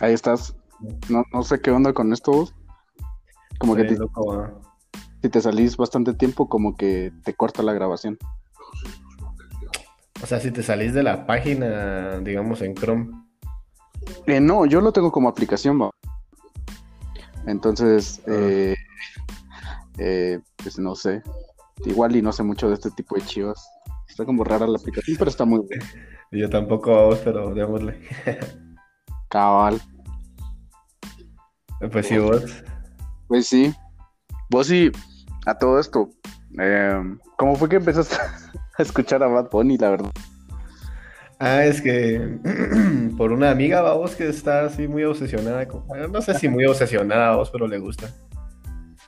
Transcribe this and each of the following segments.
Ahí estás. No, no sé qué onda con esto. Como que te- si te salís bastante tiempo, como que te corta la grabación. O sea, si te salís de la página, digamos, en Chrome. Eh, no, yo lo tengo como aplicación, va. Entonces, Ah. eh, eh, pues no sé. Igual y no sé mucho de este tipo de chivas. Está como rara la aplicación, pero está muy buena. Yo tampoco pero démosle. Cabal. Pues sí, vos. Pues sí. Vos sí, a todo esto, eh, ¿cómo fue que empezaste a escuchar a Bad Bunny, la verdad? Ah, es que por una amiga, vos, que está así muy obsesionada. con- no sé si muy obsesionada, vos, pero le gusta.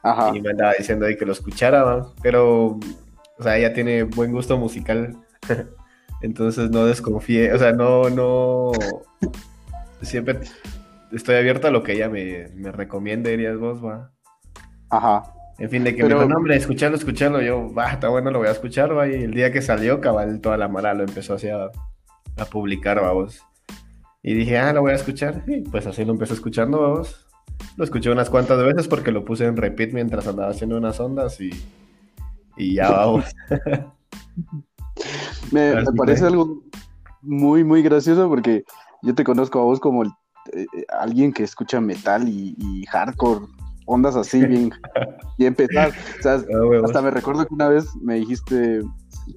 Ajá. Y me andaba diciendo ahí que lo escuchara, va. Pero, o sea, ella tiene buen gusto musical. Entonces no desconfíe, o sea, no, no. Siempre estoy abierto a lo que ella me, me recomiende, dirías vos, va. Ajá. En fin, de que Pero- me dijo, no, hombre, escucharlo, escucharlo. Yo, va, está bueno, lo voy a escuchar, va. Y el día que salió, cabal, toda la mara lo empezó así a, a publicar, vamos. Y dije, ah, lo voy a escuchar. Y pues así lo empecé escuchando, vamos. Lo escuché unas cuantas veces porque lo puse en repeat mientras andaba haciendo unas ondas y, y ya, vamos. Me, me parece algo muy, muy gracioso porque yo te conozco a vos como el- eh, eh, alguien que escucha metal y, y hardcore, ondas así bien, bien pesadas. O sea, Ah, hasta me recuerdo que una vez me dijiste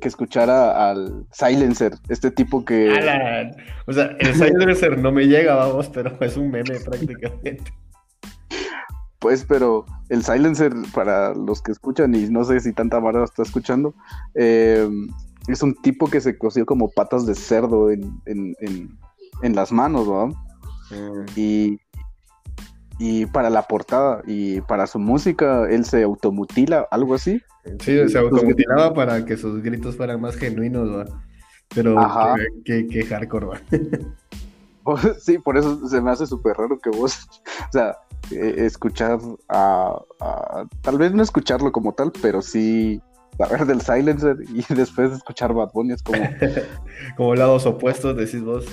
que escuchara al Silencer, este tipo que... Alan. O sea, el Silencer no me llega, vamos, pero es un meme prácticamente. Pues, pero el Silencer, para los que escuchan, y no sé si tanta Mara está escuchando, eh, es un tipo que se cosió como patas de cerdo en, en, en, en las manos, ¿no? Mm. Y, y para la portada y para su música, él se automutila, algo así. Sí, se automutilaba para que sus gritos fueran más genuinos, ¿va? Pero Ajá. qué, qué, qué hardcore, ¿va? Sí, por eso se me hace súper raro que vos, o sea, eh, escuchar a, a- tal vez no escucharlo como tal, pero sí saber del Silencer y después escuchar Bad Bunny es como, Como lados opuestos, decís vos.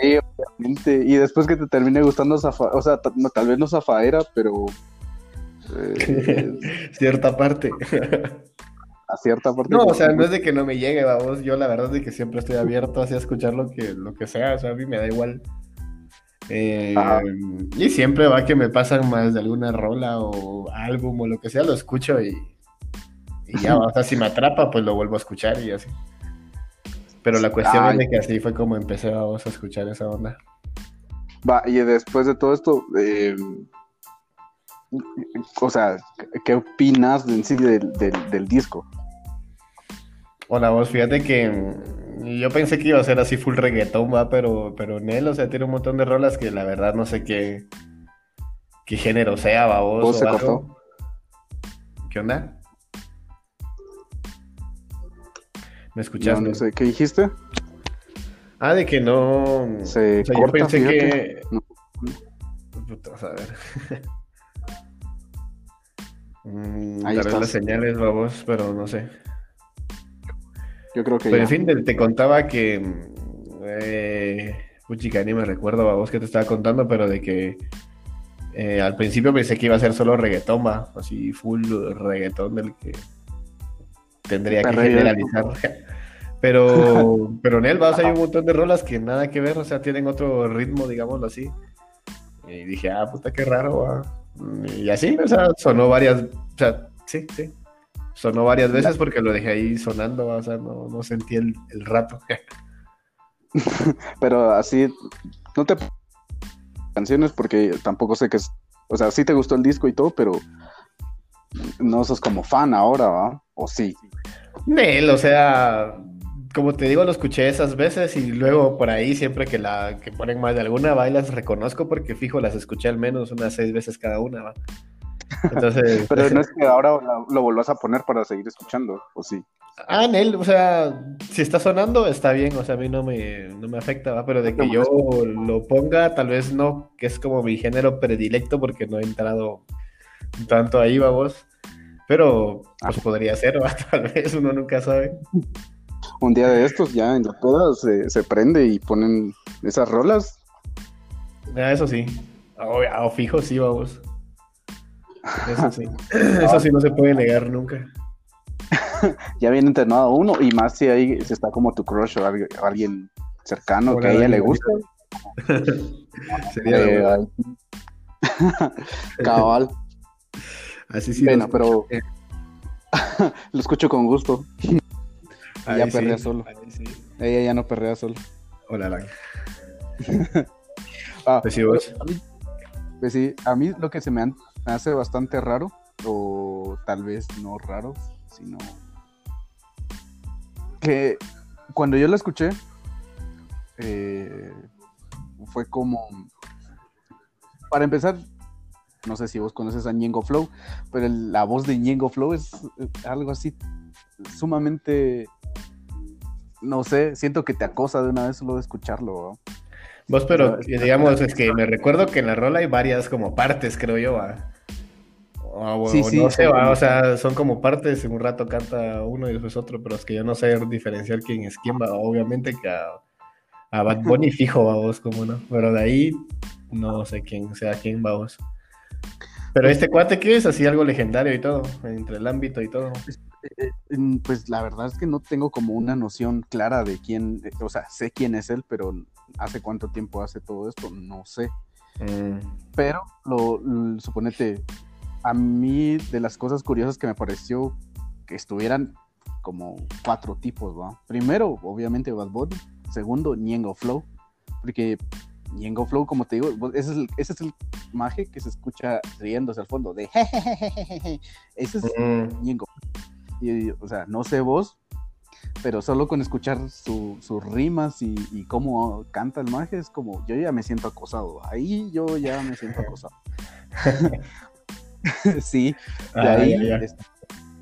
Sí, obviamente. Y después que te termine gustando Zafa, o sea, no, tal vez no Zafaera, pero eh, Cierta parte. a cierta parte. No, o sea, no es de que no me llegue, vamos. Yo la verdad es de que siempre estoy abierto así a escuchar lo que, lo que sea. O sea, a mí me da igual. Eh, y siempre va que me pasan más de alguna rola o álbum o lo que sea, lo escucho y, y ya, o sea, si me atrapa, pues lo vuelvo a escuchar y así. Pero la cuestión Ay. es de que así fue como empecé vamos, a escuchar esa onda. Va, y después de todo esto, eh, o sea, ¿qué opinas en sí del, del- del disco? Hola, vos, fíjate que mm, yo pensé que iba a ser así full reggaetón, va, pero, pero en él, o sea, tiene un montón de rolas que la verdad no sé qué, qué género sea, va, vos, ¿Vos o se algo. cortó? ¿Qué onda? ¿Me No, escuchas? no sé, ¿qué dijiste? Ah, de que no. Se o sea, yo pensé fíjate. que. No. Puta, a ver. Mm, Ahí tal vez las señales, vamos, pero no sé. Yo creo que Pero ya. en fin, te, te contaba que. Eh, puchica, ni me recuerdo a vos que te estaba contando, pero de que. eh, al principio pensé que iba a ser solo reggaetón, va. Así, full reggaetón del que. Tendría que generalizar. Pero, pero en él, va, o sea, hay un montón de rolas que nada que ver, o sea, tienen otro ritmo, digámoslo así. Y dije, ah, puta, qué raro, va. Y así, o sea, sonó varias, o sea, sí, sí. Sonó varias veces porque lo dejé ahí sonando, va, o sea, no, no sentí el, el rato. Pero así, no te canciones porque tampoco sé qué es. O sea, sí te gustó el disco y todo, pero no sos como fan ahora, ¿va? O sí. Nel, o sea, como te digo, lo escuché esas veces y luego por ahí siempre que la que ponen más de alguna, va y las reconozco porque fijo, las escuché al menos unas seis veces cada una, va. Entonces, Pero no es que ahora lo, lo volvás a poner para seguir escuchando, o sí. ah, Nel, o sea, si está sonando, está bien, o sea, a mí no me, no me afecta, va, pero de que No yo lo ponga, tal vez no, que es como mi género predilecto porque no he entrado tanto ahí, va vos. Pero, pues podría ser, va, tal vez, uno nunca sabe. Un día de estos ya en la toda se, se prende y ponen esas rolas. Ah, eso sí. O, o fijo, sí, vamos. Eso sí. Eso sí no se puede negar nunca. ya viene entrenado uno, y más si ahí si está como tu crush o alguien, alguien cercano que a ella le gusta. Sería Eh, Cabal. Así sí. Bueno, pero lo escucho con gusto. Ahí ya sí, perrea solo. sí. Ella ya no perrea solo. Hola, Alan. Ah, Pues sí, vos. a mí- pues sí, a mí lo que se me hace bastante raro, o tal vez no raro, sino que cuando yo la escuché, eh, fue como, para empezar, no sé si vos conoces a Ñengo Flow, pero el- la voz de Ñengo Flow es eh, algo así sumamente, no sé, siento que te acosa de una vez solo de escucharlo. ¿no? Vos, pero Está- digamos, es que me recuerdo que en la rola hay varias como partes, creo yo, va. O, o- Sí, sí, no sé, va, o sea, son como partes, en un rato canta uno y después otro, pero es que yo no sé diferenciar quién es quién, va. Obviamente que a, a Bad Bunny fijo, va vos, como no, pero de ahí no sé quién sea quién, va vos. Pero este cuate que es así algo legendario y todo, entre el ámbito y todo. Eh, mm, Pues la verdad es que no tengo como una noción clara de quién, eh, o sea, sé quién es él, pero hace cuánto tiempo hace todo esto, no sé. Mm, Pero lo, suponete, a mí de las cosas curiosas que me pareció que estuvieran como cuatro tipos, ¿va? Primero, obviamente Bad Bunny, segundo, Ñengo Flow, porque Ñengo Flow, como te digo, ese es el, ese es el maje que se escucha riéndose al fondo, de jejejejeje, ese es mm, Ñengo. Y, o sea, no sé vos, pero solo con escuchar su- sus rimas y, y cómo canta el maje es como, yo ya me siento acosado. Ahí yo ya me siento acosado. sí, de ah, ahí ya, ya.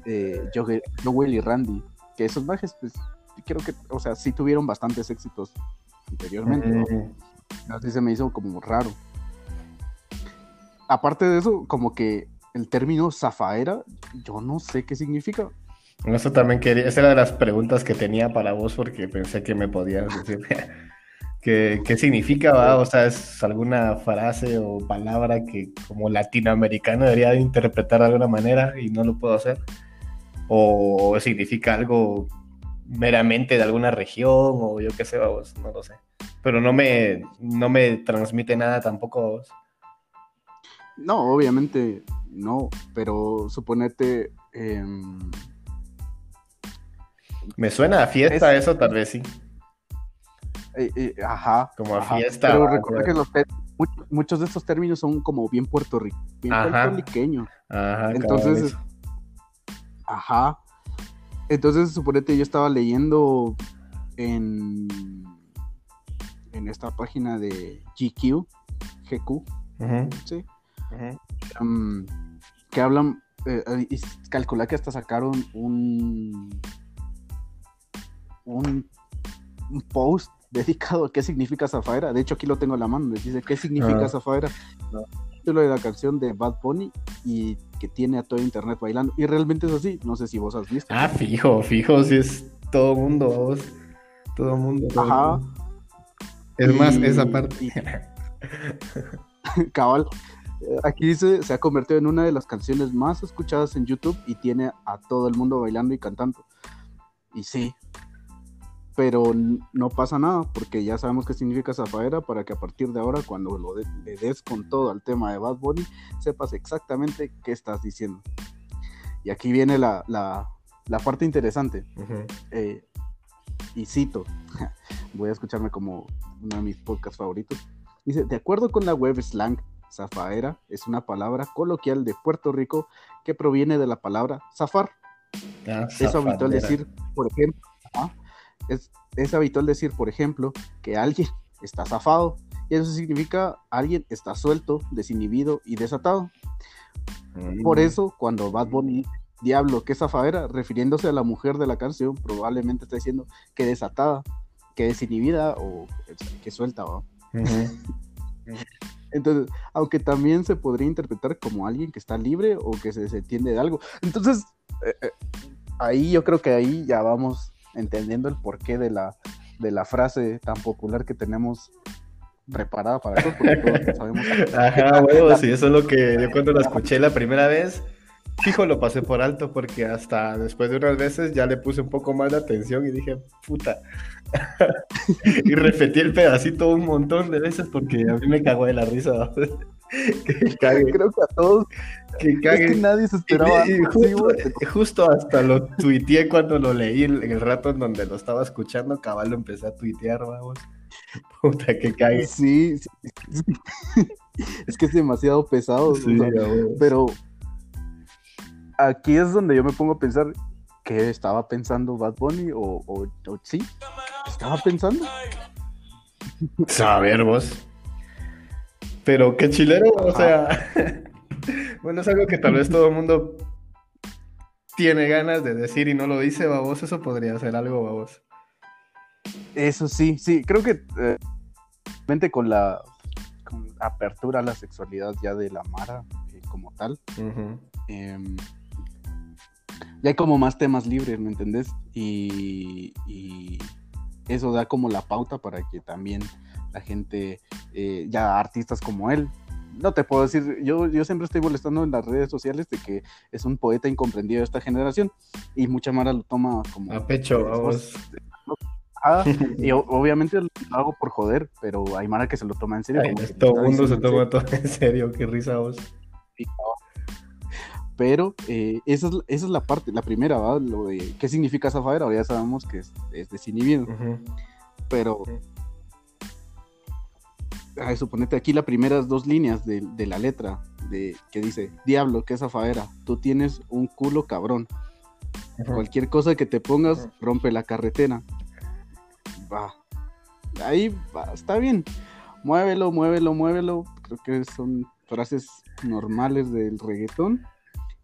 eh, Joe- Joel y Randy, que esos majes, pues, creo que, o sea, sí tuvieron bastantes éxitos anteriormente. ¿no? Así se me hizo como raro. Aparte de eso, como que el término zafaera, yo no sé qué significa. Eso también quería, esa era de las preguntas que tenía para vos porque pensé que me podías decir qué, qué significa, va? O sea, es alguna frase o palabra que como latinoamericano debería de interpretar de alguna manera y no lo puedo hacer. O significa algo meramente de alguna región o yo qué sé, vos, no lo sé. Pero no me, no me transmite nada tampoco. No, obviamente no, pero suponete. em, Me suena a fiesta Es- eso, tal vez sí. eh, eh, ajá. Como a ajá, fiesta, Pero recuerda que los muchos de estos términos son como bien puertorri bien Ajá. puertorriqueños. Ajá, Entonces, Ajá. Entonces, suponete, yo estaba leyendo en, en esta página de GQ, GQ, sí, um, que hablan, eh, y calcula que hasta sacaron un, un, un post dedicado a qué significa Zafaera. De hecho, aquí lo tengo en la mano, les dice qué significa Ah. Zafaera. Título de la canción de Bad Bunny y que tiene a todo internet bailando. Y realmente es así, no sé si vos has visto. Ah, fijo, fijo, si es todo mundo, vos. Todo mundo. todo Ajá. mundo. Es más, Y- esa parte. Cabal. Aquí dice, se ha convertido en una de las canciones más escuchadas en YouTube y tiene a todo el mundo bailando y cantando. Y sí, pero no pasa nada porque ya sabemos qué significa Zafaera para que a partir de ahora, cuando lo de- le des con todo al tema de Bad Bunny, sepas exactamente qué estás diciendo. Y aquí viene la, la- la parte interesante. Eh, y cito, voy a escucharme como uno de mis podcasts favoritos. Dice, de acuerdo con la web slang, zafaera es una palabra coloquial de Puerto Rico que proviene de la palabra zafar. Ah, Es habitual decir, por ejemplo, ajá, es, es habitual decir, por ejemplo, que alguien está zafado. Y eso significa alguien está suelto, desinhibido y desatado. Mm. Por eso, cuando Bad Bunny Diablo, qué zafadera, refiriéndose a la mujer de la canción, probablemente está diciendo que desatada, que desinhibida o que suelta. ¿va? Ujú. Entonces, aunque también se podría interpretar como alguien que está libre o que se desentiende de algo. Entonces, eh, eh, ahí yo creo que ahí ya vamos entendiendo el porqué de la, de la frase tan popular que tenemos preparada para eso, porque todos sabemos. Ajá, huevos, sí, eso es lo que yo cuando la escuché la primera vez, fijo lo pasé por alto, porque hasta después de unas veces ya le puse un poco más de atención y dije, puta. y repetí el pedacito un montón de veces porque a mí me cagó de la risa. que cague. Creo que a todos. Que cague. Es que nadie se esperaba. Y, y justo, justo, hasta lo tuiteé cuando lo leí en el rato en donde lo estaba escuchando, cabal lo empecé a tuitear, vamos. Puta, que cague. Sí, sí. es que es demasiado pesado. Sí, o sea, pero aquí es donde yo me pongo a pensar qué estaba pensando Bad Bunny o, o, o sí, ¿qué estaba pensando? Saber vos. Pero qué chilero, o sea, bueno, es algo que tal vez todo el mundo tiene ganas de decir y no lo dice, babos, eso podría ser algo, babos. Eso sí, sí, creo que eh, con la con apertura a la sexualidad ya de la Mara eh, como tal, Uh -huh. eh, ya hay como más temas libres, ¿me entendés? Y, y, eso da como la pauta para que también la gente, eh, ya artistas como él, no te puedo decir, yo, yo siempre estoy molestando en las redes sociales de que es un poeta incomprendido de esta generación y mucha Mara lo toma como... A pecho, vamos. Ah, y obviamente lo hago por joder, pero hay Mara que se lo toma en serio. Ay, todo el mundo se toma todo en serio, qué risa vos. Sí, pero eh, esa, es, esa, es, la parte, la primera, ¿va? Lo de qué significa Zafadera, ahora ya sabemos que es, es desinhibido. Uh -huh. Pero, uh -huh. ay, suponete aquí las primeras dos líneas de, de, la letra, de que dice, diablo, qué Zafadera, tú tienes un culo cabrón. Uh -huh. Cualquier cosa que te pongas, rompe la carretera. Va. Ahí va, está bien. Muévelo, muévelo, muévelo. Creo que son frases normales del reggaetón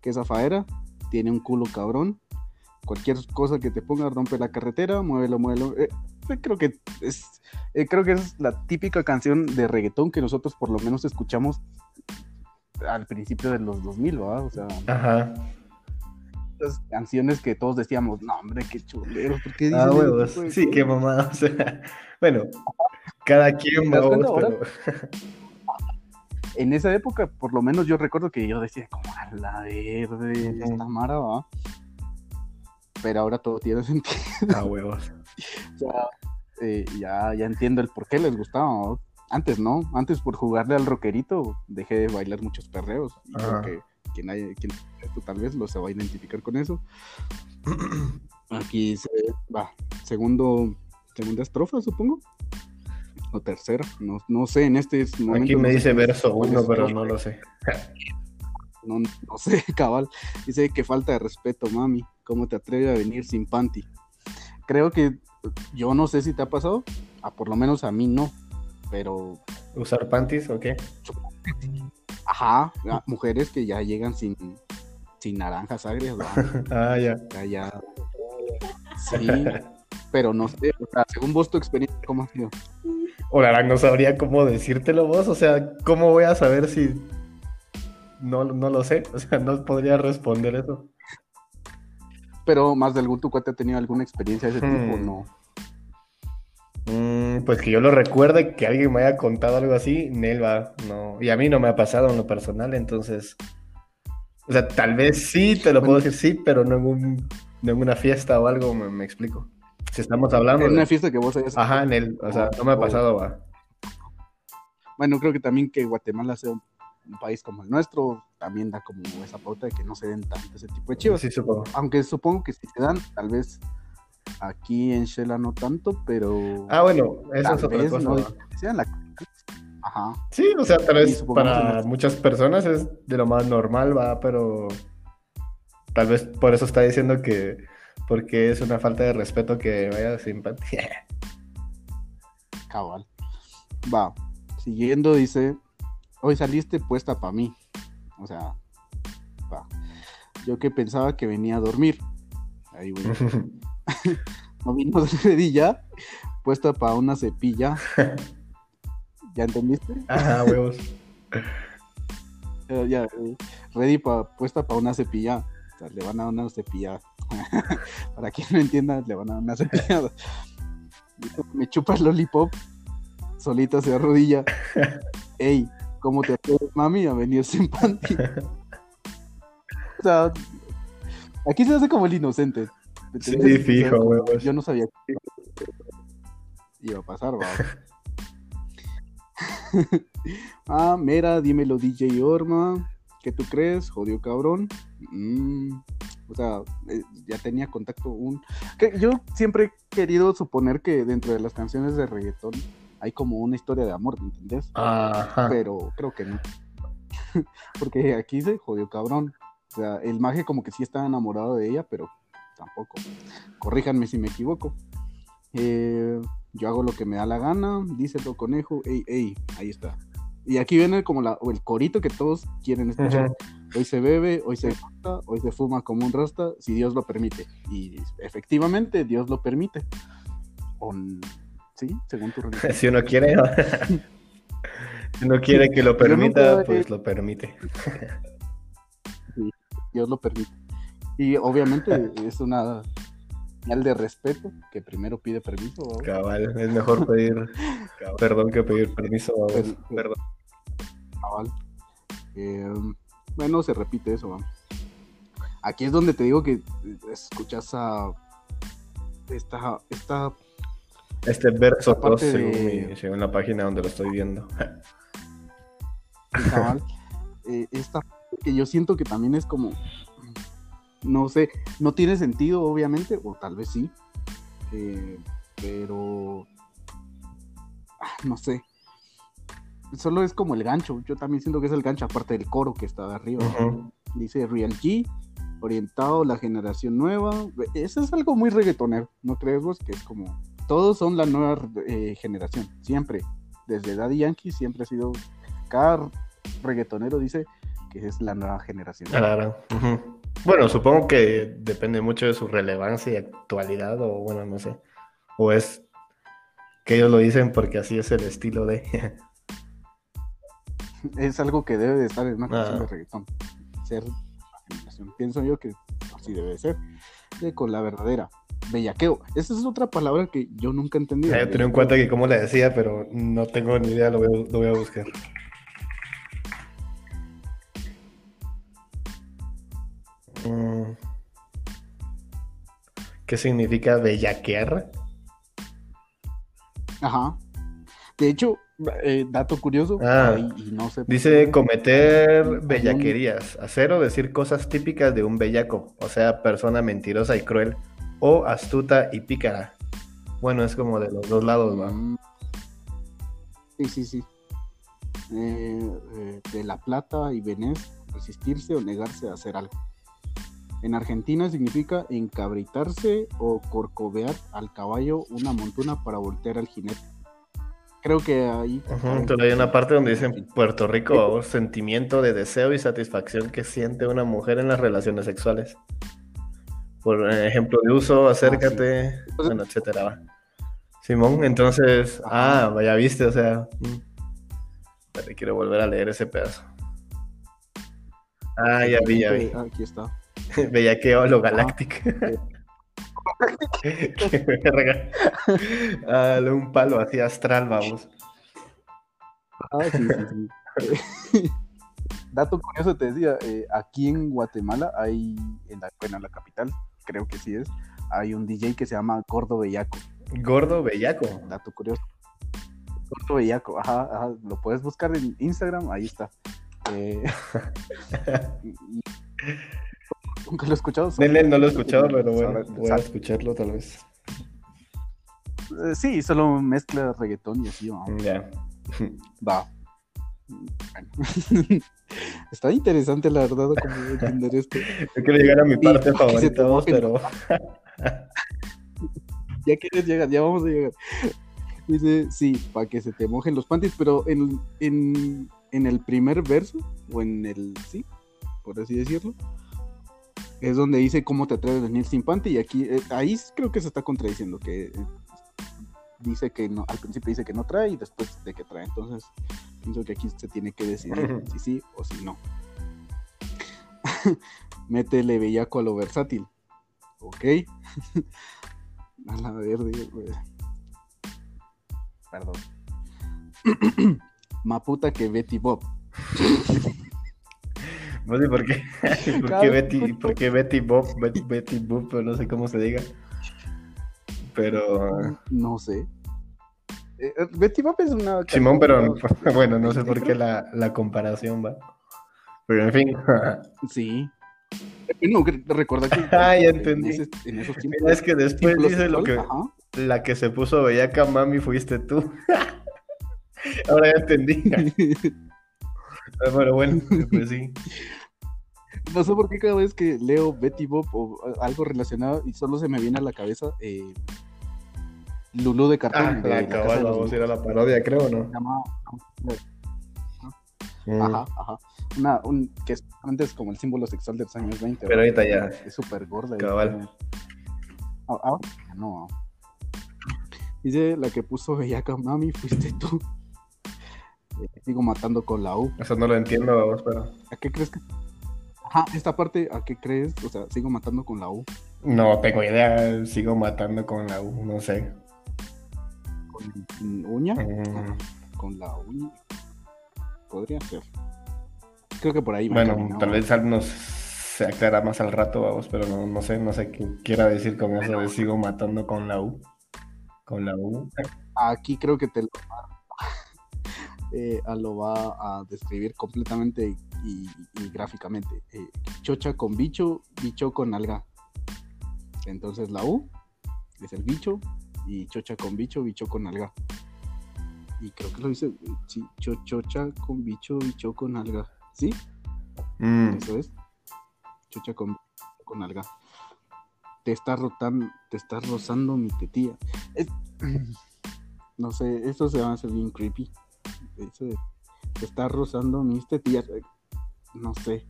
que esa faera tiene un culo cabrón. Cualquier cosa que te ponga rompe la carretera, muévelo, muévelo. Eh, creo que es eh, creo que es la típica canción de reggaetón que nosotros por lo menos escuchamos al principio de los 2000, ¿verdad? O sea, Ajá. Las canciones que todos decíamos, no, hombre, qué chuleros, ¿por qué Ah, huevos. Pues, sí, qué mamada. O sea, bueno, cada quien va pero... en esa época, por lo menos yo recuerdo que yo decía, como a la verde, -huh. esta mara, ¿va? Pero ahora todo tiene sentido. Ah, huevos. ya, eh, ya, ya, entiendo el por qué les gustaba. ¿no? Antes no, antes por jugarle al rockerito dejé de bailar muchos perreos. Y creo que quien, haya, quien esto tal vez lo se va a identificar con eso. Aquí se va, segundo, segunda estrofa, supongo o tercera, no, no sé, en este momento. Aquí me no dice sé, verso uno, pero no lo sé. No, no, sé, cabal. Dice que falta de respeto, mami. ¿Cómo te atreves a venir sin panty? Creo que yo no sé si te ha pasado, a por lo menos a mí no, pero. ¿Usar panties o qué? Ajá, mujeres que ya llegan sin, sin naranjas agrias. ah, ya. ya. ya. Sí, pero no sé, o sea, según vos tu experiencia, ¿cómo ha sido? Hola, no sabría cómo decírtelo vos, o sea, ¿cómo voy a saber si no, no lo sé? O sea, no podría responder eso. Pero más de algún tu cuate ha tenido alguna experiencia de ese hmm. tipo, ¿no? Mm, pues que yo lo recuerde, que alguien me haya contado algo así, Nelva, no. Y a mí no me ha pasado en lo personal, entonces. O sea, tal vez sí, te lo bueno, puedo decir sí, pero no en, un, no en una fiesta o algo, me, me explico. Si estamos hablando. En de... una fiesta que vos hayas. Ajá, en el. O sea, no me ha pasado, va. Bueno, creo que también que Guatemala sea un, país como el nuestro, también da como esa pauta de que no se den tanto ese tipo de chivas. Sí, supongo. Aunque supongo que si se dan, tal vez aquí en Shela no tanto, pero. Ah, bueno, eso es otra cosa. No, sea la... Ajá. Sí, o sea, tal vez para muchas personas es de lo más normal, va, pero. Tal vez por eso está diciendo que porque es una falta de respeto que vaya sin simpatía. Cabal. Va, siguiendo dice, hoy saliste puesta para mí. O sea, va. Yo que pensaba que venía a dormir. Ahí voy. no vino ya, puesta para una cepilla. ¿Ya entendiste? Ajá, huevos. ya, ya, ready pa, puesta para una cepilla. Sea, le van a dar una cepilla Para quien no entienda, le van a dar una cepillada. Me chupa el lollipop. solita se arrodilla. Ey, ¿cómo te atreves, mami, a venir sin panty? o sea, aquí se hace como el inocente. Sí, fijo, huevos. Yo no sabía que iba a pasar, va. ah, mira, dímelo DJ Orma. ¿Qué tú crees? Jodió cabrón. Mm, o sea, eh, ya tenía contacto un... Que yo siempre he querido suponer que dentro de las canciones de reggaetón hay como una historia de amor, ¿me entendés? Ajá. Pero creo que no. Porque aquí se jodió cabrón. O sea, el maje como que sí estaba enamorado de ella, pero tampoco. Corríjanme si me equivoco. Eh, yo hago lo que me da la gana, dice el conejo, ey, ey, ahí está. Y aquí viene como la, el corito que todos quieren escuchar. Hoy se bebe, hoy se mata, hoy se fuma como un rasta, si Dios lo permite. Y efectivamente, Dios lo permite. sí, según tu religión. Si uno quiere, si uno quiere que lo permita, pues lo permite. Sí, Dios lo permite. Y obviamente es una señal de respeto que primero pide permiso. Cabal, es mejor pedir perdón que pedir permiso. Perdón. Eh, bueno, se repite eso. Aquí es donde te digo que escuchas a esta, esta este verso 2 según, la página donde lo estoy viendo. Eh, esta que yo siento que también es como no sé, no tiene sentido obviamente, o tal vez sí, eh, pero ah, no sé, solo es como el gancho. Yo también siento que es el gancho, aparte del coro que está de arriba. Dice Real G, orientado a la generación nueva. Eso es algo muy reggaetonero, ¿no crees vos? Que es como. Todos son la nueva eh, generación, siempre. Desde Daddy Yankee siempre ha sido. Cada reggaetonero dice que es la nueva generación. Claro. Bueno, supongo que depende mucho de su relevancia y actualidad, o bueno, no sé. O es que ellos lo dicen porque así es el estilo de. es algo que debe de estar en una canción de reggaetón. Ser Pienso yo que así debe ser. con la verdadera. Bellaqueo. Esa es otra palabra que yo nunca entendí. Yo tenía en cuenta que cómo le decía, pero no tengo ni idea, lo voy, a buscar. Mm. ¿Qué significa bellaquear? Ajá. De hecho, eh, dato curioso, ah, dice cometer bellaquerías, hacer o decir cosas típicas de un bellaco, o sea, persona mentirosa y cruel, o astuta y pícara. Bueno, es como de los dos lados, ¿no? Mm. Sí, sí, sí. Eh, eh, de La Plata y Venez, resistirse o negarse a hacer algo. En Argentina significa encabritarse o corcovear al caballo una montuna para voltear al jinete creo que ahí. hay una parte donde dicen Puerto Rico, sentimiento de deseo y satisfacción que siente una mujer en las relaciones sexuales. Por ejemplo de uso, acércate, ah, bueno, etcétera. Simón, entonces, ah, vaya viste, o sea, mm. quiero volver a leer ese pedazo. Ah, ya vi, ya vi. Aquí está. Veía que Galactic. Dale un palo así astral, vamos. Ah, sí, sí, sí. Dato curioso te decía, eh, aquí en Guatemala hay, en la, bueno, la capital, creo que sí es, hay un DJ que se llama Gordo Bellaco. Gordo Bellaco. Dato curioso. Gordo Bellaco, ajá, ajá, lo puedes buscar en Instagram, ahí está. Eh, Nunca lo he escuchado. no lo he escuchado, pero bueno, voy a escucharlo tal vez. Eh, sí, solo mezcla reggaetón y así, Ya. Va. Está interesante, la verdad, como entender esto. Yo quiero llegar a mi parte favorita, pero. ya quieres llegar, ya vamos a llegar. Dice, sí, para que se te mojen los panties, pero en, en, en el primer verso, o en el, sí, por así decirlo, es donde dice cómo te atreves a venir sin panty y aquí eh, ahí creo que se está contradiciendo que eh, dice que no al principio dice que no trae y después de que trae entonces pienso que aquí se tiene que decidir si sí o si no. Métele bellaco a lo versátil. Ok. A la verde perdón. Maputa que Betty Bob. No sé por qué. ¿Por qué Betty, por qué Betty Bob? Betty, Betty Bob, pero no sé cómo se diga. Pero. No sé. Eh, eh, Betty Bob es una. Simón, pero bueno, no sé por qué la, la comparación va. Pero en fin. Sí. No, recuerda que. Ah, ya en entendí. ese- en esos tiempos. Es que después dice lo que. Ajá. La que se puso bellaca mami fuiste tú. Ahora ya entendí. Pero bueno, pues sí. No sé por qué cada vez que leo Betty Bob o eh, algo relacionado y solo se me viene a la cabeza eh, Lulú de cartón. Ah, de la cabal, vamos a ir a la parodia, creo, ¿no? Mm. Ajá, ajá. Una, un, que es antes como el símbolo sexual de los años 20. Pero ahorita ya. Es súper gorda. Cabal. Ah, Ahora ya no. Dice la que puso Bellaca Mami, fuiste tú. Eh, sigo matando con la U. Eso no lo entiendo, vamos, pero. ¿A qué crees que.? Ajá, esta parte, ¿a qué crees? O sea, sigo matando con la U. No tengo idea, sigo matando con la U, no sé. ¿Con uña? Mm, Con la uña. Podría ser. Creo que por ahí Bueno, tal vez nos se aclara más al rato, vamos, pero no, no sé, no sé qué quiera decir con eso de sigo matando con la U. Con la U. Aquí creo que te lo va, eh, a- lo va a describir completamente y, y gráficamente. Eh, chocha con bicho, bicho con alga. Entonces la U es el bicho y chocha con bicho, bicho con alga. Y creo que lo dice, sí, cho- chocha con bicho, bicho con alga. ¿Sí? Mm, Eso es. Chocha con, con alga. Te está rotando, te está rozando mi tetilla. Es- no sé, esto se va a hacer bien creepy. Eso de, te está rozando mis tetillas. No sé.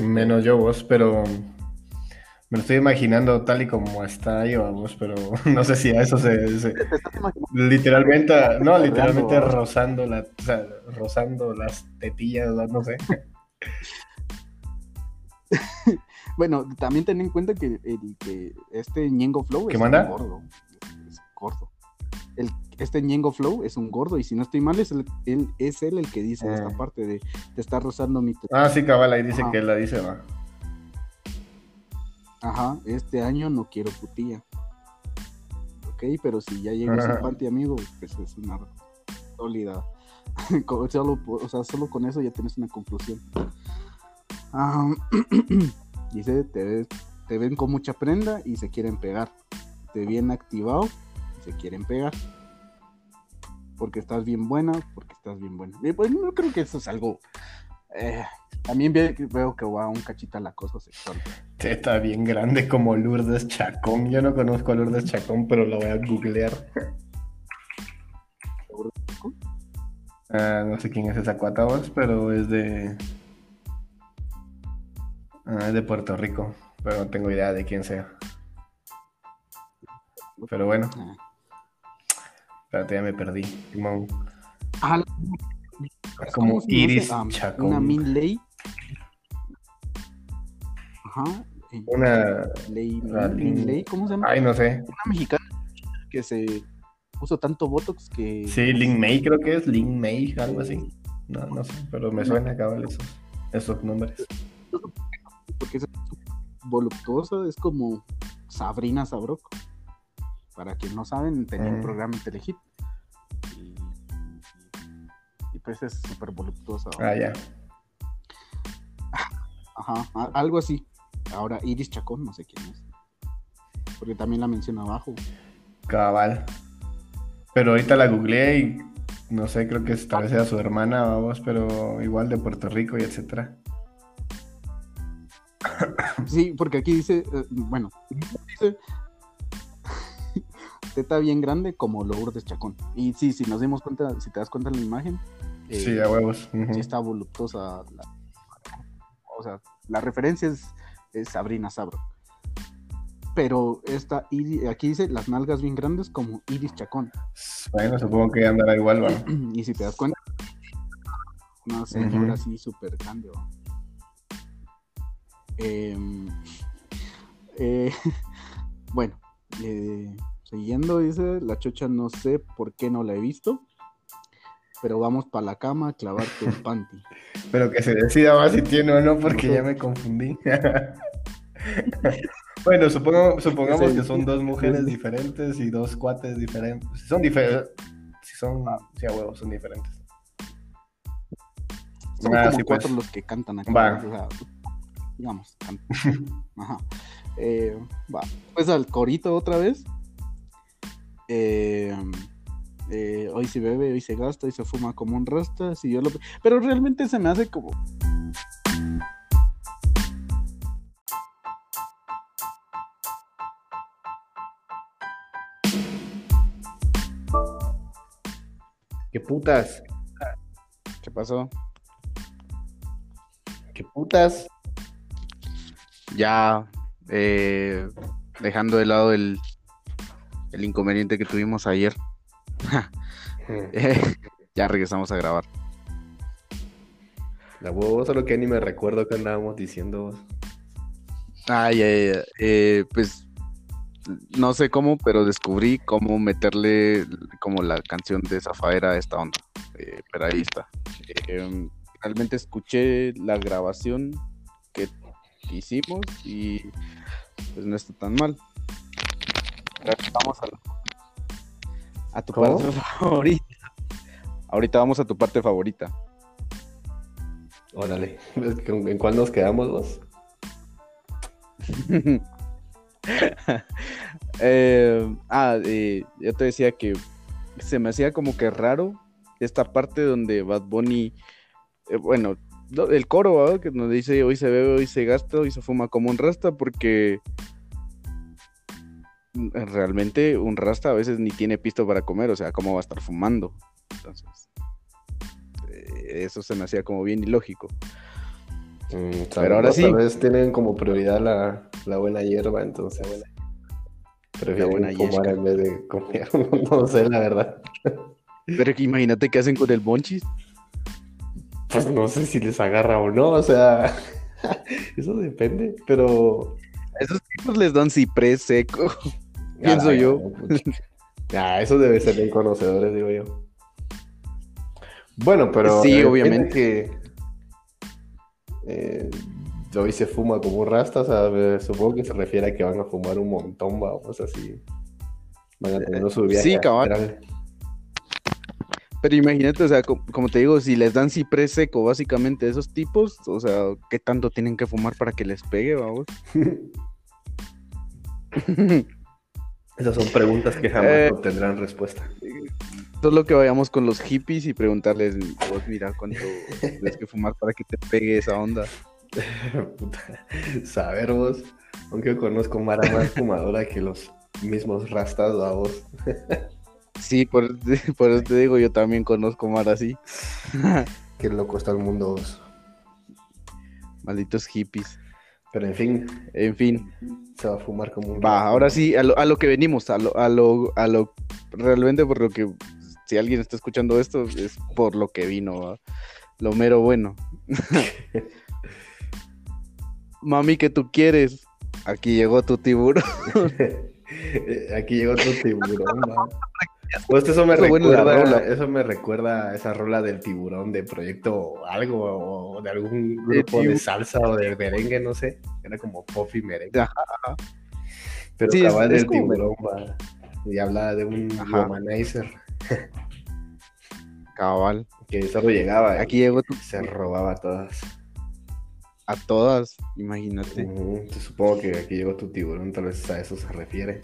menos yo vos, pero me lo estoy imaginando tal y como está ahí, vamos, pero no sé si a eso se, se- Te estás imaginando. literalmente, no, literalmente Rozando. la, o sea, rozando las tetillas, no sé. Bueno, también ten en cuenta que, el, que este Ñengo Flow ¿Qué es manda? gordo. Es gordo. El, este Ñengo Flow es un gordo y si no estoy mal es, el, él, es él el que dice Ah. esta parte de te está rozando mi. Ah, sí, cabal, ahí dice Ajá. que él la dice, va. Ajá, este año no quiero putilla. Ok, pero si ya sin Ajá. panty, amigo, pues es una sólida. Solo, o sea, solo con eso ya tienes una conclusión. Dice, te, ves- te ven con mucha prenda y se quieren pegar. Te ven activado y se quieren pegar. Porque estás bien buena, porque estás bien buena. Y, pues, no creo que eso es algo... eh, también ve- veo que va un cachita al acoso sexual. Está bien grande como Lourdes Chacón. Yo no conozco a Lourdes Chacón, pero lo voy a googlear. Ah, no sé quién es esa cuata vos, pero es de. Ah, es de Puerto Rico, pero no tengo idea de quién sea. Pero bueno, Ah. Espérate, ya me perdí. Simón. Ah, Como ¿cómo se Iris? Chacón. Una Min Ley. Ajá. eh, Una. Ley, Min Lin- Ley, ¿cómo se llama? Ay, no sé. Una mexicana que se puso tanto botox que. Sí, Lin May creo que es. Lin May, algo así. No, no sé, pero me suena cabal esos, esos nombres. Porque es voluptuosa, es como Sabrina Sabroco. Para quien no saben, tenía un Mm. programa en Telehit. Y, y pues es súper voluptuosa. Ah, ya. Ajá, algo así. Ahora, Iris Chacón, no sé quién es. Porque también la menciona abajo. Cabal. Pero ahorita la googleé y no sé, creo que tal vez sea su hermana, vamos, pero igual de Puerto Rico y etcétera. Sí, porque aquí dice, eh, bueno, dice teta bien grande como Lourdes Chacón. Y sí, si nos dimos cuenta, si te das cuenta en la imagen, eh, Sí, a huevos. sí está voluptuosa. la- o sea, la referencia es, es Sabrina Sabro. Pero esta, aquí dice las nalgas bien grandes como Iris Chacón. Bueno, supongo que andará igual, va. Y si te das cuenta, una señora así súper grande. ¿va? Em, eh, bueno, eh, siguiendo, dice la chocha, no sé por qué no la he visto. pero vamos para la cama a clavarte un panty. Pero que se decida más si tiene o no, porque ya me confundí. bueno, supongo, supongamos que son dos mujeres diferentes y dos cuates diferentes. Si son diferentes, si son, si a huevos, son diferentes. Son Ah, como sí, pues. cuatro los que cantan aquí. Va. o sea, digamos, cantan. Ajá. Eh, va. Pues al corito otra vez. Eh, eh, hoy se bebe, hoy se gasta, hoy se fuma como un rasta. Si yo lo... Pero realmente se me hace como. ¿Qué putas? ¿Qué pasó? ¿Qué putas? Ya eh, dejando de lado el, el inconveniente que tuvimos ayer. Eh, ya regresamos a grabar. La huevo, solo que ni me recuerdo que andábamos diciendo. Ay, ay, ay, eh, pues no sé cómo, pero descubrí cómo meterle como la canción de Zafaera a esta onda. Eh, pero ahí está. Eh, realmente escuché la grabación que hicimos y pues no está tan mal. Ahora Vamos a, a tu ¿Cómo? parte favorita. Ahorita vamos a tu parte favorita. Órale. ¿En cuál nos quedamos vos? Eh, ah, eh, yo te decía que se me hacía como que raro esta parte donde Bad Bunny, eh, bueno, el coro, ¿verdad? que nos dice hoy se bebe, hoy se gasta, hoy se fuma como un rasta, porque realmente un rasta a veces ni tiene pisto para comer, o sea, ¿cómo va a estar fumando? Entonces, eh, eso se me hacía como bien ilógico. Mm, Pero ahora tal sí. vez tienen como prioridad la, la buena hierba, entonces. Prefieren buena fumar yesca. en vez de comer. no sé, la verdad. Pero que imagínate qué hacen con el bonchis. Pues no sé si les agarra o no, o sea. eso depende, pero. A esos tipos les dan ciprés seco. Pienso yo. Ah, eso debe ser bien conocedores, digo yo. Bueno, pero. Sí, eh, obviamente. Que, eh, hoy se fuma como un rasta, o sea, eh, supongo que se refiere a que van a fumar un montón, vamos, así. Van a tener su viaje. sí, cabal. Pero imagínate, o sea, co- como, te digo, si les dan ciprés seco, básicamente, esos tipos, o sea, ¿qué tanto tienen que fumar para que les pegue, vamos? Esas son preguntas que jamás Eh, obtendrán respuesta. Solo que vayamos con los hippies y preguntarles, vos mira cuánto tienes que fumar para que te pegue esa onda. Puta, Saber vos, aunque yo conozco Mara más fumadora que los mismos rastas, a vos. Sí, por, por eso te digo, yo también conozco mar así. Qué loco está el mundo vos. Malditos hippies. Pero en fin, En fin, se va a fumar como un va, ahora sí, a lo, a lo que venimos, a lo, a lo, a lo, realmente por lo que, si alguien está escuchando esto, es por lo que vino, ¿va? lo mero bueno. Mami, que tú quieres? Aquí llegó tu tiburón. Aquí llegó tu tiburón. Pues eso me Eso recuerda, eso me recuerda a esa rola del tiburón de proyecto algo o de algún grupo de salsa o de merengue, no sé. Era como pop y merengue. Ajá, ajá. Pero Sí, cabal del como- tiburón, va. Y hablaba de un Ajá. womanizer Cabal. que solo llegaba Aquí llegó tu- se robaba todas. a todas, imagínate. Entonces supongo que aquí llegó tu tiburón, tal vez a eso se refiere.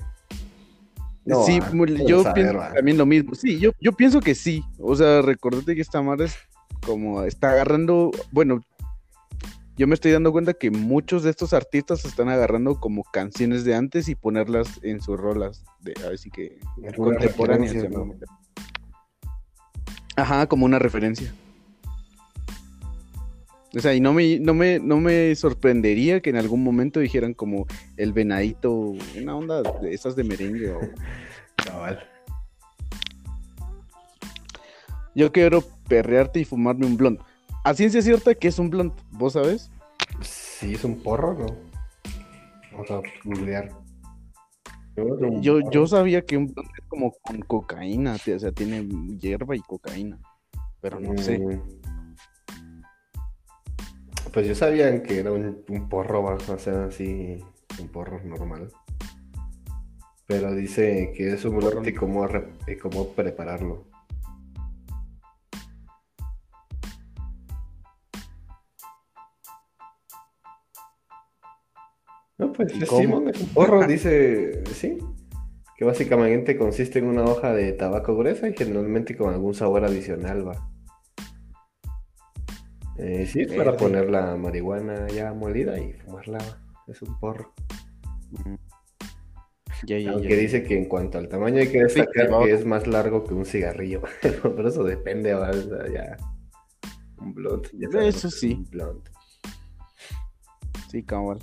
Sí, ah, yo saber, pienso va. también lo mismo. Sí, yo, yo pienso que sí. O sea, recordate que esta madre es como está agarrando, bueno, yo me estoy dando cuenta que muchos de estos artistas están agarrando como canciones de antes y ponerlas en sus rolas, de, así que contemporáneas. Ajá, como una referencia. O sea, y no me, no me, no me sorprendería que en algún momento dijeran como el venadito, una onda de esas de merengue. o- Cabal. Yo quiero perrearte y fumarme un blunt. A ciencia cierta que es un blunt, ¿vos sabes? Sí, es un porro, ¿no? Vamos a googlear. Yo, Yo, sabía que un blunt es como con cocaína, o sea, tiene hierba y cocaína. pero no sé. Pues yo sabía que era un, un porro, o sea, así, un porro normal. Pero dice que es un blunt y cómo, y cómo prepararlo. No, pues es un porro, dice, sí, que básicamente consiste en una hoja de tabaco gruesa y generalmente con algún sabor adicional, va. Eh, sí, es para poner la marihuana ya molida y fumarla. Es un porro. Mm. Aunque dice que en cuanto al tamaño hay que destacar Sí, que es más largo que un cigarrillo. Pero eso depende, o sea, ya. Un blunt. ya Eso sí. un blunt. Sí, cabal.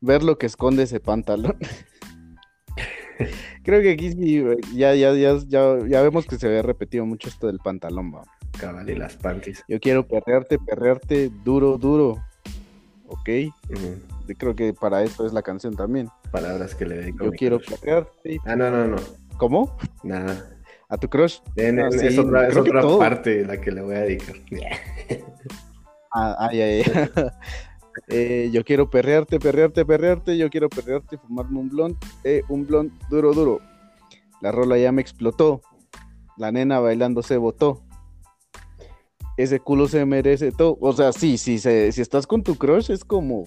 Ver lo que esconde ese pantalón. Creo que aquí sí, ya, ya, ya, ya, ya vemos que se había repetido mucho esto del pantalón, va. Cabal y las panties. Yo quiero perrearte, perrearte, duro, duro. ¿Ok? Yo creo que para eso es la canción también. Palabras que le dedico. a Yo quiero crush. perrearte. Ah, no, no, no. ¿Cómo? Nada. ¿A tu crush? En- en- sí, es otra, es parte la que le voy a dedicar. Ah, ah, ya, ya. Eh, yo quiero perrearte, perrearte, perrearte. Yo quiero perrearte, fumarme un blond. Eh, un blond duro, duro. La rola ya me explotó. La nena bailando se botó. Ese culo se merece todo. O sea, sí, sí, se- si estás con tu crush es como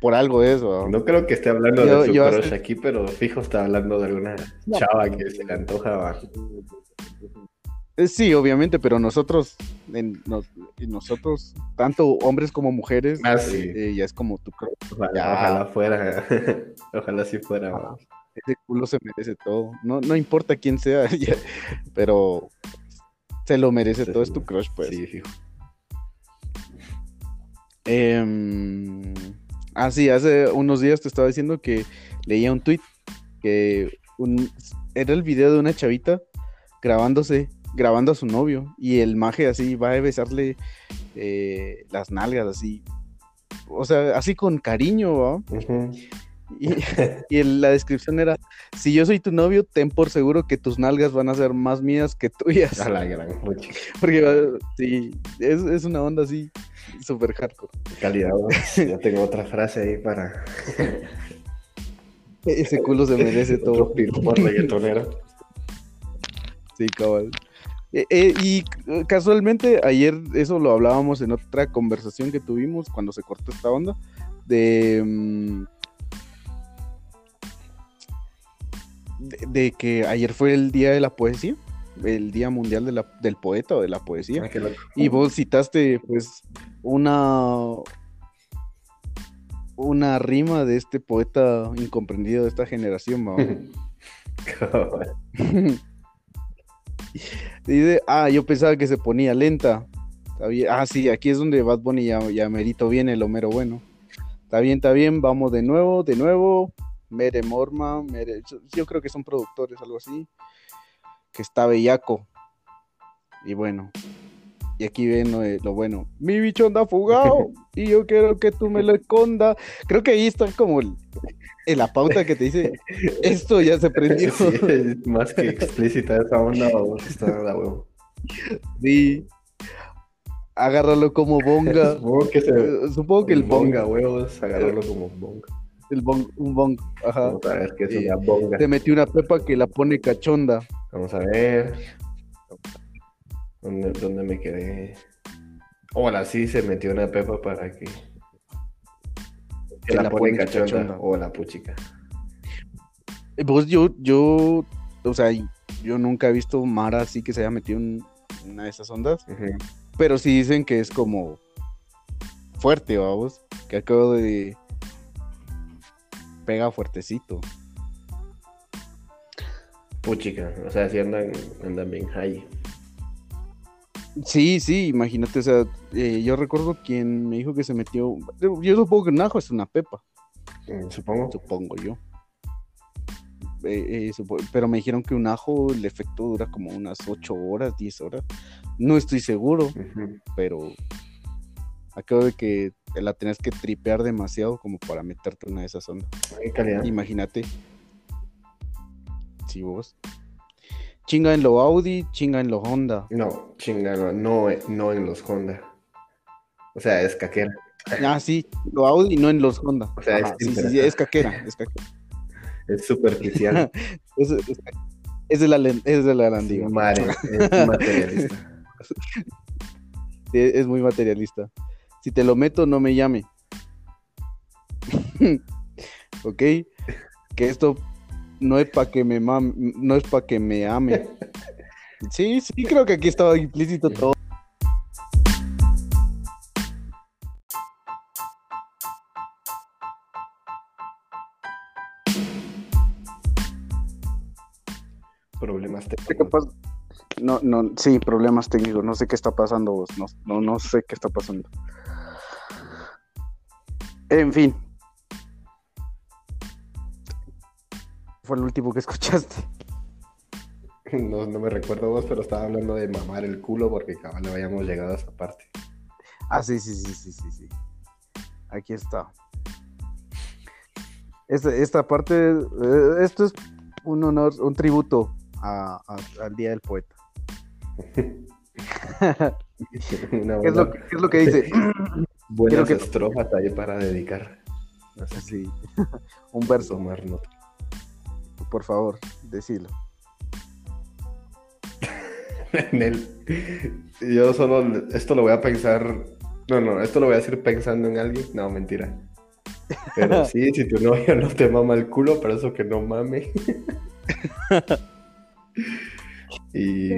por algo eso. ¿no? No creo que esté hablando Yo- de su crush hace- aquí, pero fijo está hablando de alguna No. chava que se le antoja. va. Eh, Sí, obviamente, pero nosotros, en, nos- en nosotros, tanto hombres como mujeres, Ah, sí. eh, ya es como tu crush. Ojalá, Ya. ojalá fuera. ojalá sí fuera. Ese culo se merece todo. No, no importa quién sea, ya, pero se lo merece Sí, todo. Es tu crush, pues. Sí, fijo. Em, ah, sí, hace unos días te estaba diciendo que leía un tweet que un, era el video de una chavita grabándose, grabando a su novio y el maje así va a besarle eh, las nalgas así. O sea, así con cariño, ¿va? Ujú. Y, la descripción era, si yo soy tu novio, ten por seguro que tus nalgas van a ser más mías que tuyas. A la gran. Porque sí, es, es una onda así, súper hardcore. Calidad. Ya tengo otra frase ahí para Ese culo se merece otro todo. piropo reggaetonero. Sí, cabal. Eh, eh, y casualmente ayer eso lo hablábamos en otra conversación que tuvimos cuando se cortó esta onda de, de, de que ayer fue el día de la poesía, el día mundial de la- del poeta o de la poesía. Ah. Y vos citaste, pues, una. Una rima de este poeta incomprendido de esta generación. Dice, ah, yo pensaba que se ponía lenta. Está bien. Ah, sí, aquí es donde Bad Bunny ya, ya merito viene el Homero bueno. Está bien, está bien, vamos de nuevo, de nuevo. Mere Morma, Mere- yo creo que son productores, algo así. Que está bellaco. Y bueno, y aquí ven lo, bueno. Mi bicho anda fugado y yo quiero que tú me lo esconda. Creo que ahí está como el- en la pauta que te dice, esto ya se prendió. Sí, es más que explícita esa onda, vamos, está de huevo. Sí. Agárralo como bonga. Supongo que se. Supongo que el bonga. bonga, huevos, agarrarlo como bonga. El bong, un bong. Ajá. Vamos a ver qué es una bonga. Te metió una pepa que la pone cachonda. Vamos a ver. ¿Dónde, dónde me quedé? Hola, sí se metió una pepa para que. Que la, la pone pone cachonda. cachonda. Hola, puchica. Eh, Pues yo, yo, o sea, yo nunca he visto Mara así que se haya metido en una de esas ondas. Pero sí dicen que es como fuerte, vamos. Que acabo de. Pega fuertecito. Puchica. O sea, si andan, andan bien high. Sí, sí, imagínate, o sea, eh, yo recuerdo quien me dijo que se metió. Yo supongo que un ajo es una pepa. Mm, Supongo. supongo yo. Eh, eh, supo- pero me dijeron que un ajo, el efecto dura como unas 8 horas, 10 horas. No estoy seguro, pero acabo de que te la tenés que tripear demasiado como para meterte en una de esas ondas. Imagínate. Si vos. chinga en lo Audi, chinga en lo Honda. No, chinga, no, no, en los Honda. O sea, es caquera. Ah, sí, lo Audi, no en los Honda. O sea, es sí, sí, sí, caquera, es caquera. Es superficial. Es, es, es de la, es de la. Madre, es materialista. Sí, Es muy materialista. Si te lo meto, no me llame. ok. Que esto no es para que me mam- no es para que me ame. Sí, sí, creo que aquí estaba implícito todo. Problemas ¿Qué técnicos. No, no, sí, problemas técnicos. No sé qué está pasando vos. No, no, no sé qué está pasando. En fin. Fue el último que escuchaste. No, no me recuerdo vos, pero estaba hablando de mamar el culo porque cabal no habíamos llegado a esa parte. Ah, sí, sí, sí, sí, sí, sí. Aquí está. Esta, esta parte, eh, esto es un honor, un tributo a- a- al Día del Poeta. Una ¿Qué es, buena- lo, que- qué es lo que dice? buenas quiero que- estrofas ahí para dedicar. No sé si Sí. un verso, tomar nota. por favor, decilo. En el- Yo solo esto lo voy a pensar. No, no, esto lo voy a decir pensando en alguien. No, mentira. Pero sí, si tu novio no te mama el culo, pero eso que no mame. y,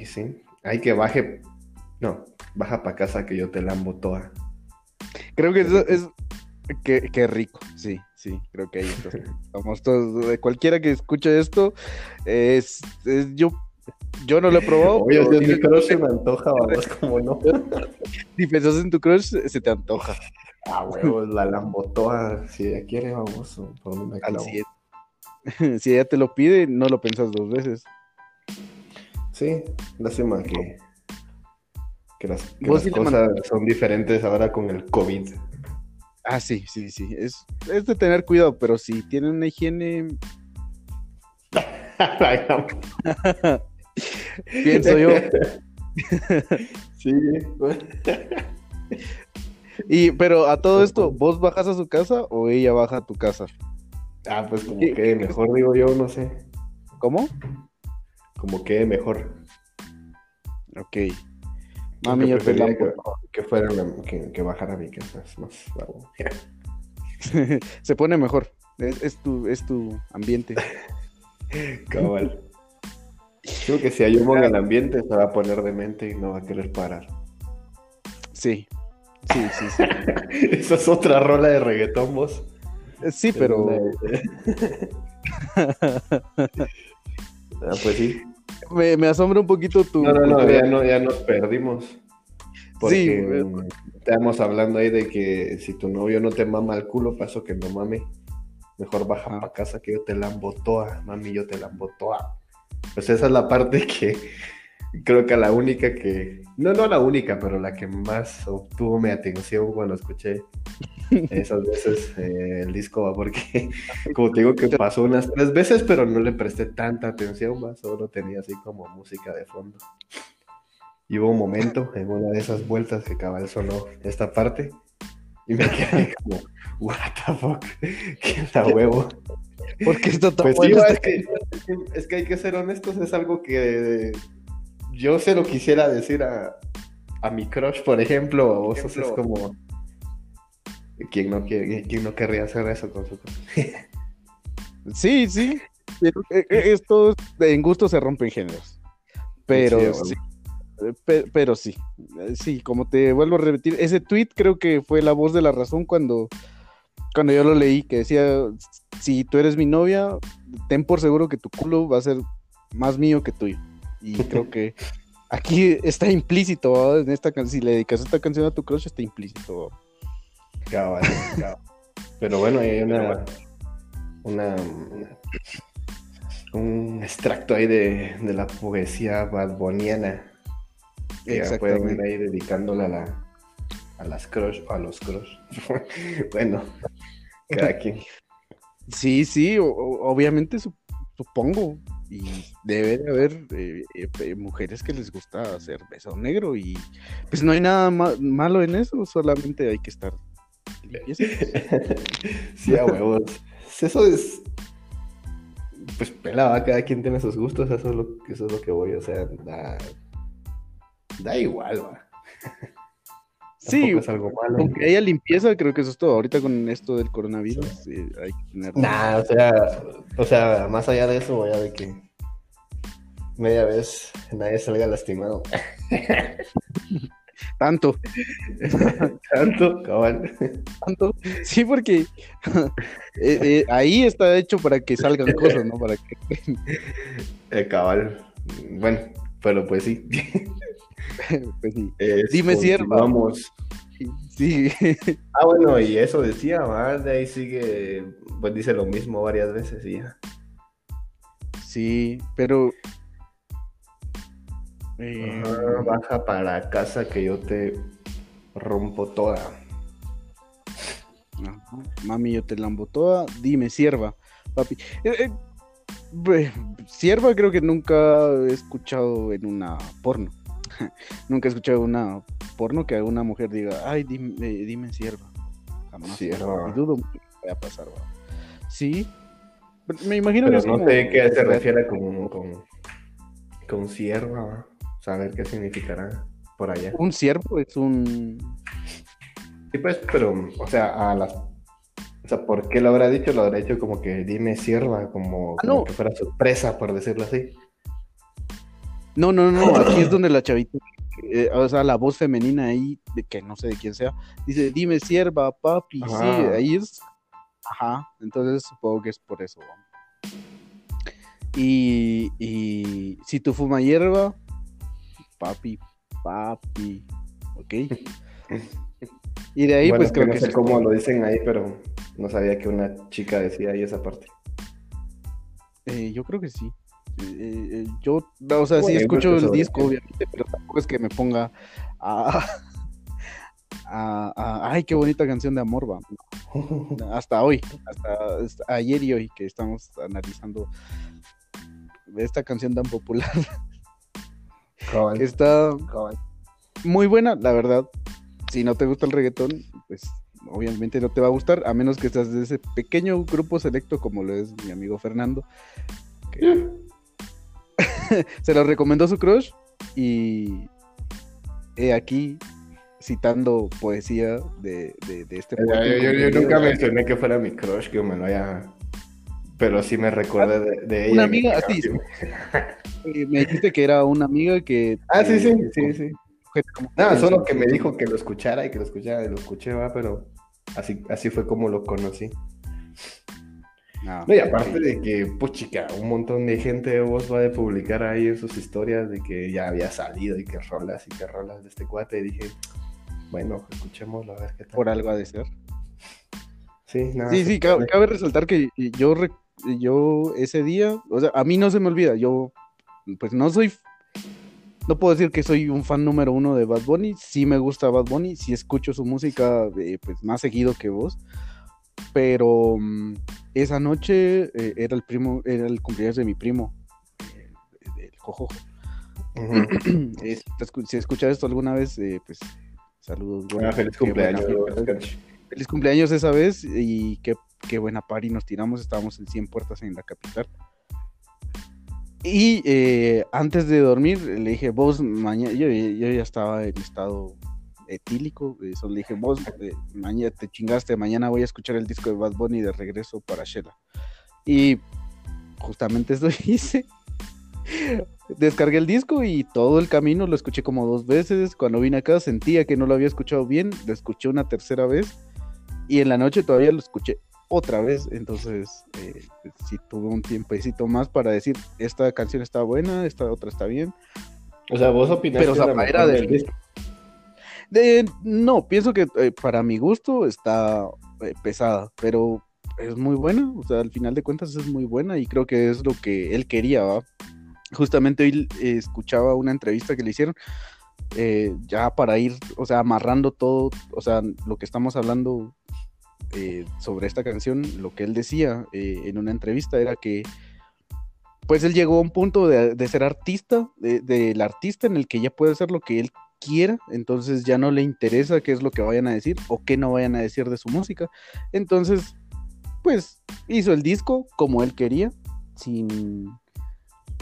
y sí, hay que baje. No, baja para casa que yo te lambo toda. Creo que eso es. Qué, qué rico, sí, sí, creo que ahí. Estamos todos, cualquiera que escuche esto, es, es- yo, yo no lo he probado. Oye, si mi crush se me antoja, vamos, como no. si pensás en tu crush, se te antoja. Ah, huevos, la lambo toda. Si ella quiere, vamos, por mí me Al clavo. 100. Si ella te lo pide, no lo pensás dos veces. Sí, lástima que, que las, que cosas son diferentes ahora con el COVID. Ah, sí, sí, sí. Es, es de tener cuidado, pero si tienen una higiene, pienso yo. Sí, Y, pero a todo esto, ¿vos bajas a su casa o ella baja a tu casa? ah, pues como ¿Qué- que mejor digo yo, no sé. ¿Cómo? Como que mejor. Ok. Mami, yo te que, que fuera que, que bajara a mi casa. Es más. Se pone mejor. Es, es tu, es tu ambiente. Cabal. Creo que si hay humo en el ambiente se va a poner demente y no va a querer parar. Sí. Sí, sí, sí. Esa es otra rola de reggaetón, vos. Sí, pero Ah, pues sí. Me, me asombra un poquito tu. No, no, no, ya, no, ya nos perdimos. Porque Sí, estábamos hablando ahí de que si tu novio no te mama el culo, paso que no mame. Mejor baja Ajá. para casa que yo te lambo toda, mami, yo te lambo toda. Pues esa es la parte que creo que la única que, no, no la única, pero la que más obtuvo mi atención cuando escuché esas veces eh, el disco, ¿va? porque como te digo que pasó unas tres veces, pero no le presté tanta atención, ¿va? solo tenía así como música de fondo. Y hubo un momento en una de esas vueltas que cabal sonó esta parte y me quedé como, what the fuck, qué la huevo. ¿Por qué está tan Pues bueno este- es, que, es que hay que ser honestos, es algo que yo se lo quisiera decir a, a mi crush, por ejemplo, a vos Ejemplo. es como... ¿Quién no, quiere, ¿Quién no querría hacer eso con su crush? Sí, sí. Pero, eh, eh, Esto en gusto se rompen géneros. Pero Sí, sí. Eh, pe- Pero sí. Eh, Sí, como te vuelvo a repetir, ese tweet creo que fue la voz de la razón cuando, cuando yo lo leí, que decía, si tú eres mi novia, ten por seguro que tu culo va a ser más mío que tuyo. Y creo que aquí está implícito, ¿va? en esta can- si le dedicas esta canción a tu crush, está implícito. ¿va? Cabal, cabal. Pero bueno, hay una, una, un extracto ahí de, de la poesía badboniana que ya pueden ir ahí dedicándola a, la, a las crush o a los crush. bueno, cada quien. Sí, sí, o- obviamente su- supongo. Y debe de haber eh, eh, mujeres que les gusta hacer beso negro y pues no hay nada malo en eso, solamente hay que estar sí, a huevos. Eso es pues pelaba, cada quien tiene sus gustos, eso es lo, eso es lo que voy, o sea, da, da igual, va. Sí, es algo malo. Aunque haya limpieza, creo que eso es todo. Ahorita con esto del coronavirus hay que tener. Nah, o sea, o sea, más allá de eso, vaya de que media vez nadie salga lastimado. Tanto. Tanto, cabal. Tanto. Sí, porque eh, eh, ahí está hecho para que salgan cosas, ¿no? Para que. Eh, cabal. Bueno, pero pues sí. pues sí. Dime cierto. Vamos. Sí. Ah, bueno, y eso decía, más de ahí sigue, pues dice lo mismo varias veces y ya. Sí, pero eh, baja para casa que yo te rompo toda. Mami, yo te lambo toda. Dime, sierva, papi. Eh, eh, sierva creo que nunca he escuchado en una porno. nunca he escuchado una porno que alguna mujer diga, ay, dime, dime sierva. Jamás. Sierva. dudo que vaya a pasar, Sí. Me imagino que no sé qué se refiere con, con, con sierva saber qué significará por allá. Un ciervo es un. Sí, pues, pero, o sea, a las. O sea, ¿por qué lo habrá dicho? Lo habrá dicho como que dime sierva, como, ah, que fuera sorpresa, por decirlo así. No, no, no, aquí es donde la chavita, eh, o sea, la voz femenina ahí, de que no sé de quién sea, dice, dime sierva, papi, sí, ahí es. Ajá, entonces supongo que es por eso. Y, y si tú fumas hierba, papi, papi, ¿ok? Y de ahí, pues creo que. No sé cómo lo dicen ahí, pero no sabía que una chica decía ahí esa parte. Eh, yo creo que sí. Eh, yo, o sea, sí escucho el disco, obviamente, pero tampoco es que me ponga a, a, ay, qué bonita canción de amor, va. hasta hoy, hasta, ayer y hoy que estamos analizando esta canción tan popular está muy buena, la verdad. Si no te gusta el reggaetón, pues obviamente no te va a gustar, a menos que estás de ese pequeño grupo selecto como lo es mi amigo Fernando. se lo recomendó su crush y he aquí citando poesía de, este yo, yo, nunca mencioné que fuera mi crush, que me lo haya pero sí me recuerda de, ella. Una amiga, así. me dijiste que era una amiga que. Ah, sí, sí, sí, sí. Nada, solo que me dijo que lo escuchara y que lo escuchara y lo escuché, va, pero así, así fue como lo conocí. No, y aparte de que, pues chica, un montón de gente vos va a publicar ahí en sus historias de que ya había salido y que rolas y que rolas de este cuate. Y dije, bueno, escuchémoslo a ver qué tal. Por algo ha de ser. Sí, nada, sí, sí, cabe, cabe, resaltar que yo yo ese día, o sea, a mí no se me olvida, yo pues no soy, no puedo decir que soy un fan número uno de Bad Bunny, sí me gusta Bad Bunny, sí escucho su música eh, pues más seguido que vos, pero mm, esa noche eh, era el primo, era el cumpleaños de mi primo, eh, el Jojo. si escuchas esto alguna vez, pues saludos. Ah, feliz cumpleaños. feliz cumpleaños esa vez y qué qué buena pari nos tiramos, estábamos en 100 puertas en la capital. Y eh, antes de dormir le dije, vos mañana, yo, ya estaba en estado etílico, eso le dije, vos eh, mañana te chingaste, mañana voy a escuchar el disco de Bad Bunny de regreso para Shella. Y justamente eso hice. Descargué el disco y todo el camino lo escuché como dos veces. Cuando vine acá sentía que no lo había escuchado bien, lo escuché una tercera vez y en la noche todavía lo escuché otra vez. Entonces, eh, si tuve un tiempecito más para decir, esta canción está buena, esta otra está bien. O sea, vos opinas Pero, era del... De, no, pienso que eh, para mi gusto está eh, pesada, pero es muy buena, o sea, al final de cuentas es muy buena y creo que es lo que él quería, ¿va? Justamente hoy escuchaba una entrevista que le hicieron, ya para ir, o sea, amarrando todo, o sea, lo que estamos hablando eh, sobre esta canción, lo que él decía eh, en una entrevista era que pues él llegó a un punto de, ser artista, del artista en el que ya puede hacer lo que él quiera, entonces ya no le interesa qué es lo que vayan a decir o qué no vayan a decir de su música. Entonces, pues hizo el disco como él quería, sin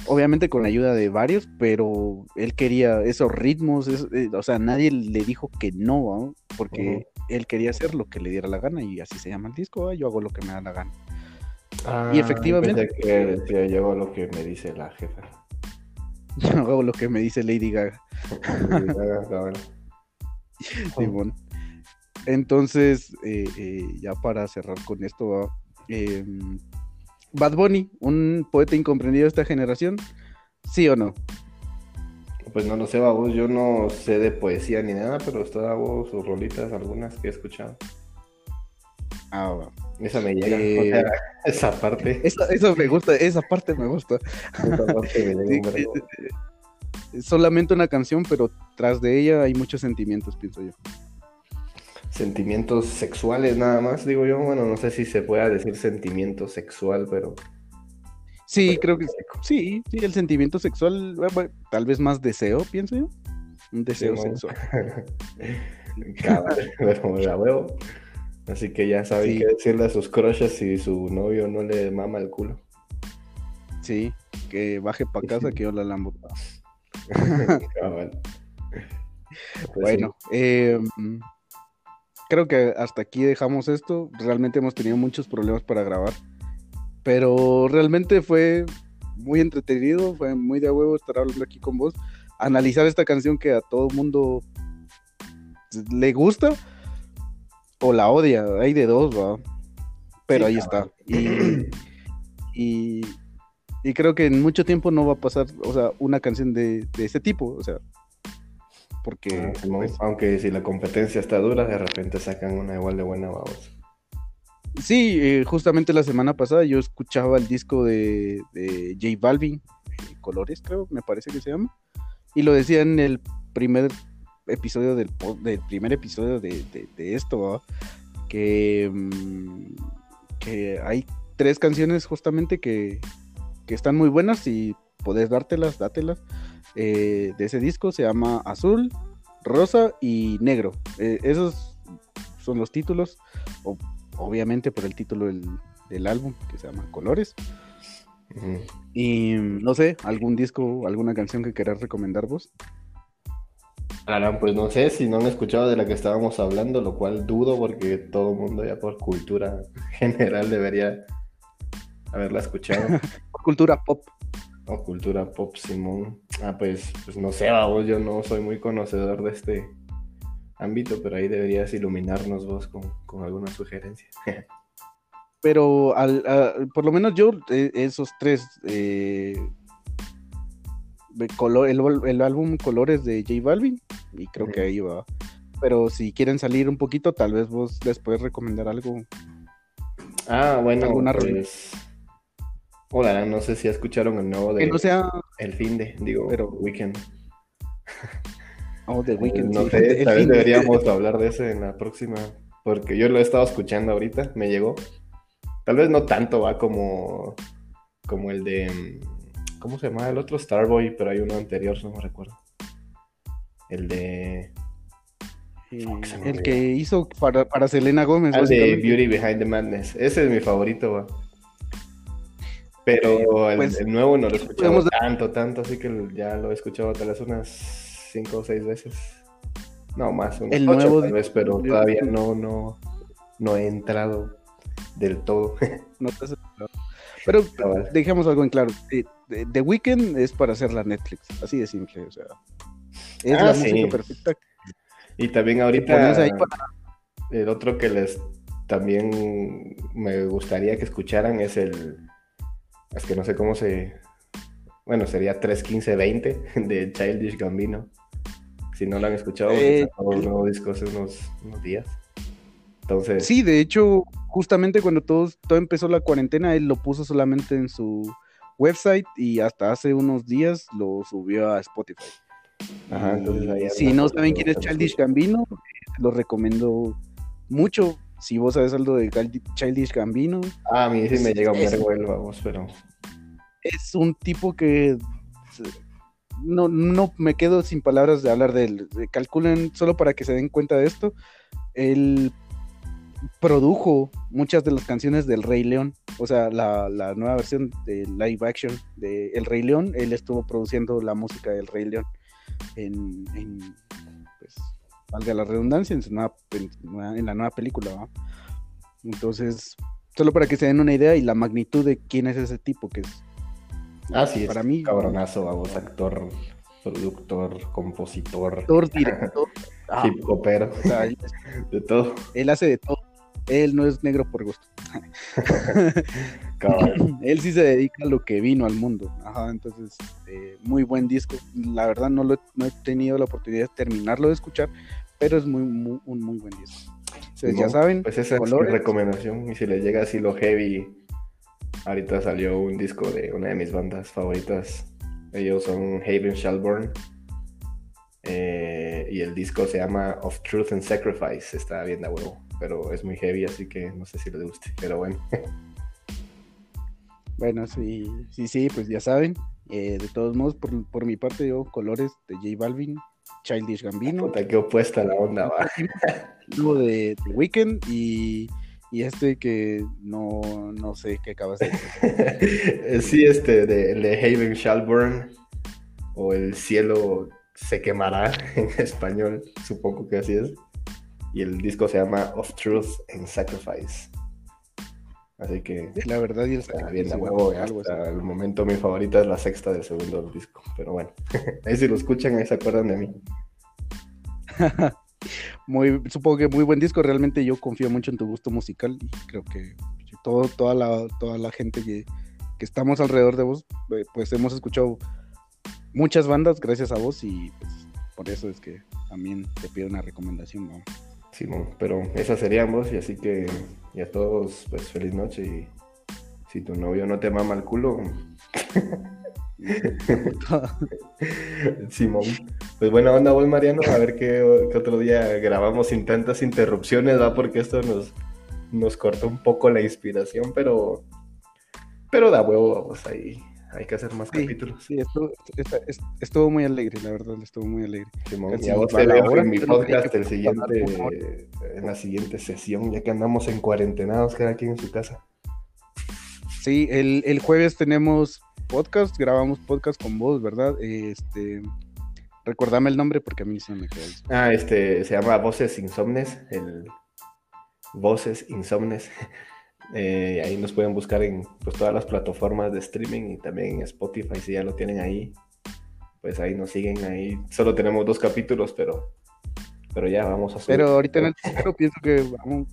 obviamente con la ayuda de varios, pero él quería esos ritmos, eh, o sea, nadie le dijo que no, porque él quería hacer lo que le diera la gana y así se llama el disco, yo hago lo que me da la gana. Ah, y efectivamente. Que decía, yo hago lo que me dice la jefa. Yo hago lo que me dice Lady Gaga. Lady Gaga, Entonces, eh, eh, ya para cerrar con esto, em, Bad Bunny, un poeta incomprendido de esta generación, ¿sí o no? Pues no lo sé, vos, yo no sé de poesía ni nada, pero está vos sus rolitas, algunas que he escuchado. Ah, va. Esa me llega. Eh, esa parte. eso me gusta, esa parte me gusta. Esa parte me llega, solamente una canción, pero tras de ella hay muchos sentimientos, pienso yo. Sentimientos sexuales nada más, digo yo. Bueno, no sé si se pueda decir sentimiento sexual, pero... Sí, creo que sí, sí, el sentimiento sexual, tal vez más deseo, pienso yo. Un deseo sexual. pero la huevo. Así que ya saben qué decirle a sus crushes si su novio no le mama el culo. Sí, que baje para casa que yo la lambo. Pues bueno, em, creo que hasta aquí dejamos esto. Realmente hemos tenido muchos problemas para grabar. Pero realmente fue muy entretenido, fue muy de huevo estar hablando aquí con vos. Analizar esta canción que a todo mundo le gusta o la odia, hay de dos, va. Pero ahí está. Y, y, creo que en mucho tiempo no va a pasar, o sea, una canción de, de ese tipo, o sea, porque... Ah, pues, aunque si la competencia está dura, de repente sacan una igual de buena, vamos. Sí, eh, justamente la semana pasada yo escuchaba el disco de, de J Balvin, eh, Colores creo, me parece que se llama, y lo decía en el primer episodio del, del primer episodio de, esto, que, mm, que hay tres canciones justamente que, están muy buenas y podés dártelas, dátelas. Eh, de ese disco se llama Azul, Rosa y Negro. Eh, esos son los títulos, obviamente por el título del, álbum que se llama Colores. Y no sé, algún disco, alguna canción que querás recomendar vos. Ahora, pues no sé si no han escuchado de la que estábamos hablando, lo cual dudo porque todo el mundo ya por cultura general debería haberla escuchado. cultura pop. O cultura pop, Simón. Ah, pues, pues no sé, vos, yo no soy muy conocedor de este ámbito, pero ahí deberías iluminarnos vos con, alguna sugerencia. pero al, por lo menos yo, eh, esos tres eh, el, álbum Colores de J Balvin y creo que ahí va. Pero si quieren salir un poquito, tal vez vos les puedes recomendar algo. Ah, bueno, alguna pues... Hola, no sé si escucharon el nuevo de no sea... El fin de, digo, pero Weekend. Oh, The Weekend. No sé, tal vez deberíamos hablar de ese en la próxima, porque yo lo he estado escuchando ahorita, me llegó. Tal vez no tanto va como como el de ¿Cómo se llama el otro? Starboy, pero hay uno anterior, no me recuerdo. El de. el que hizo para, para Selena Gómez. El de Beauty Behind the Madness. Ese es mi favorito, va. Pero el, pues, nuevo no lo he escuchado tanto, tanto, así que ya lo he escuchado tal vez unas cinco o seis veces. No, más, unas el nuevo tal vez, pero todavía no, no, no he entrado del todo. no te has pero dejemos algo en claro. The Weeknd es para hacer la Netflix, así de simple, o sea. Es ah, la música perfecta. Y también ahorita el otro que les también me gustaría que escucharan es el es que no sé cómo se bueno, sería 31520 de Childish Gambino. Si no lo han escuchado, eh, un nuevo disco hace unos, unos días. Entonces, sí, de hecho, justamente cuando todo, todo empezó la cuarentena, él lo puso solamente en su website y hasta hace unos días lo subió a Spotify. Ajá, entonces si no saben quién es Childish Gambino, lo recomiendo mucho. Si vos sabes algo de Childish Gambino. Ah, a mí sí me llega un vergüenza, vamos, pero. es un tipo que no, no me quedo sin palabras de hablar de él. Calculen, solo para que se den cuenta de esto, él produjo muchas de las canciones del Rey León, o sea, la, nueva versión de live action de El Rey León, él estuvo produciendo la música del Rey León en, pues, valga la redundancia, en, en la nueva película. Entonces, solo para que se den una idea y la magnitud de quién es ese tipo, que es Ah, sí, para mí. Cabronazo, vamos, actor, productor, compositor. Actor, director. Ah, hip hopero. de todo. Él hace de todo. Él no es negro por gusto. él sí se dedica a lo que vino al mundo. Ajá, entonces, eh, muy buen disco. La verdad no, lo, no he tenido la oportunidad de terminarlo de escuchar, pero es muy, muy un muy buen disco. Entonces, ya saben. Pues esa es mi recomendación. Y si le llega así lo heavy Ahorita salió un disco de una de mis bandas favoritas. Ellos son Haven Shelburne. Eh, y el disco se llama Of Truth and Sacrifice. Está bien de huevo. Pero es muy heavy, así que no sé si les guste. Pero bueno. Bueno, sí, sí, sí, pues ya saben. Eh, de todos modos, por, mi parte, yo, colores de J Balvin, Childish Gambino. Puta, qué opuesta la onda, va. de, de Weekend y y este que no, no sé qué acabas de decir. sí, este de, de Haven Shalburn o El cielo se quemará en español, supongo que así es. Y el disco se llama Of Truth and Sacrifice. Así que. La verdad, y está bien huevo. Hasta el momento mi favorita es la sexta del segundo disco. Pero bueno, ahí si lo escuchan, ahí se acuerdan de mí. muy, supongo que muy buen disco. Realmente yo confío mucho en tu gusto musical y creo que todo, toda, la, toda la gente que, estamos alrededor de vos, eh, pues hemos escuchado muchas bandas gracias a vos y pues, por eso es que también te pido una recomendación. ¿no? Simón, pero esas serían vos y así que y a todos pues feliz noche y si tu novio no te mama el culo Simón. Pues buena onda, vos, Mariano. A ver qué, otro día grabamos sin tantas interrupciones, ¿va? Porque esto nos, nos cortó un poco la inspiración, pero, pero da huevo, vamos, ahí. Hay que hacer más capítulos. Sí, estuvo, estuvo, muy alegre, la verdad, estuvo muy alegre. Ya vos te en mi podcast el siguiente, en la siguiente sesión, ya que andamos en cuarentenados cada quien en su casa. Sí, el, el jueves tenemos podcast, grabamos podcast con vos, ¿verdad? Este, recordame el nombre porque a mí se me quedó. Ah, este, se llama Voces Insomnes, el Voces Insomnes. Eh, ahí nos pueden buscar en pues, todas las plataformas de streaming y también en Spotify, si ya lo tienen ahí. Pues ahí nos siguen ahí. Solo tenemos dos capítulos, pero, pero ya vamos a subir. Pero ahorita en el pienso que vamos,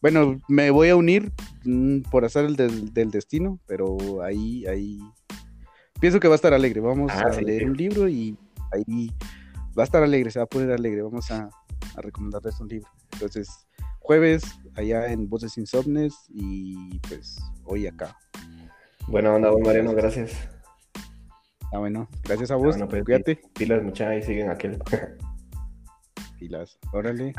bueno, me voy a unir mm, por hacer el del, destino, pero ahí, ahí pienso que va a estar alegre. Vamos ah, a leer un libro y ahí va a estar alegre, se va a poner alegre. Vamos a, recomendarles un libro. Entonces, jueves allá en Voces Insomnes y pues hoy acá. Buena onda, don Mariano, gracias. Ah, bueno, gracias a vos, pues, cuídate. Pilas, muchachos, y siguen aquel. Pilas, órale.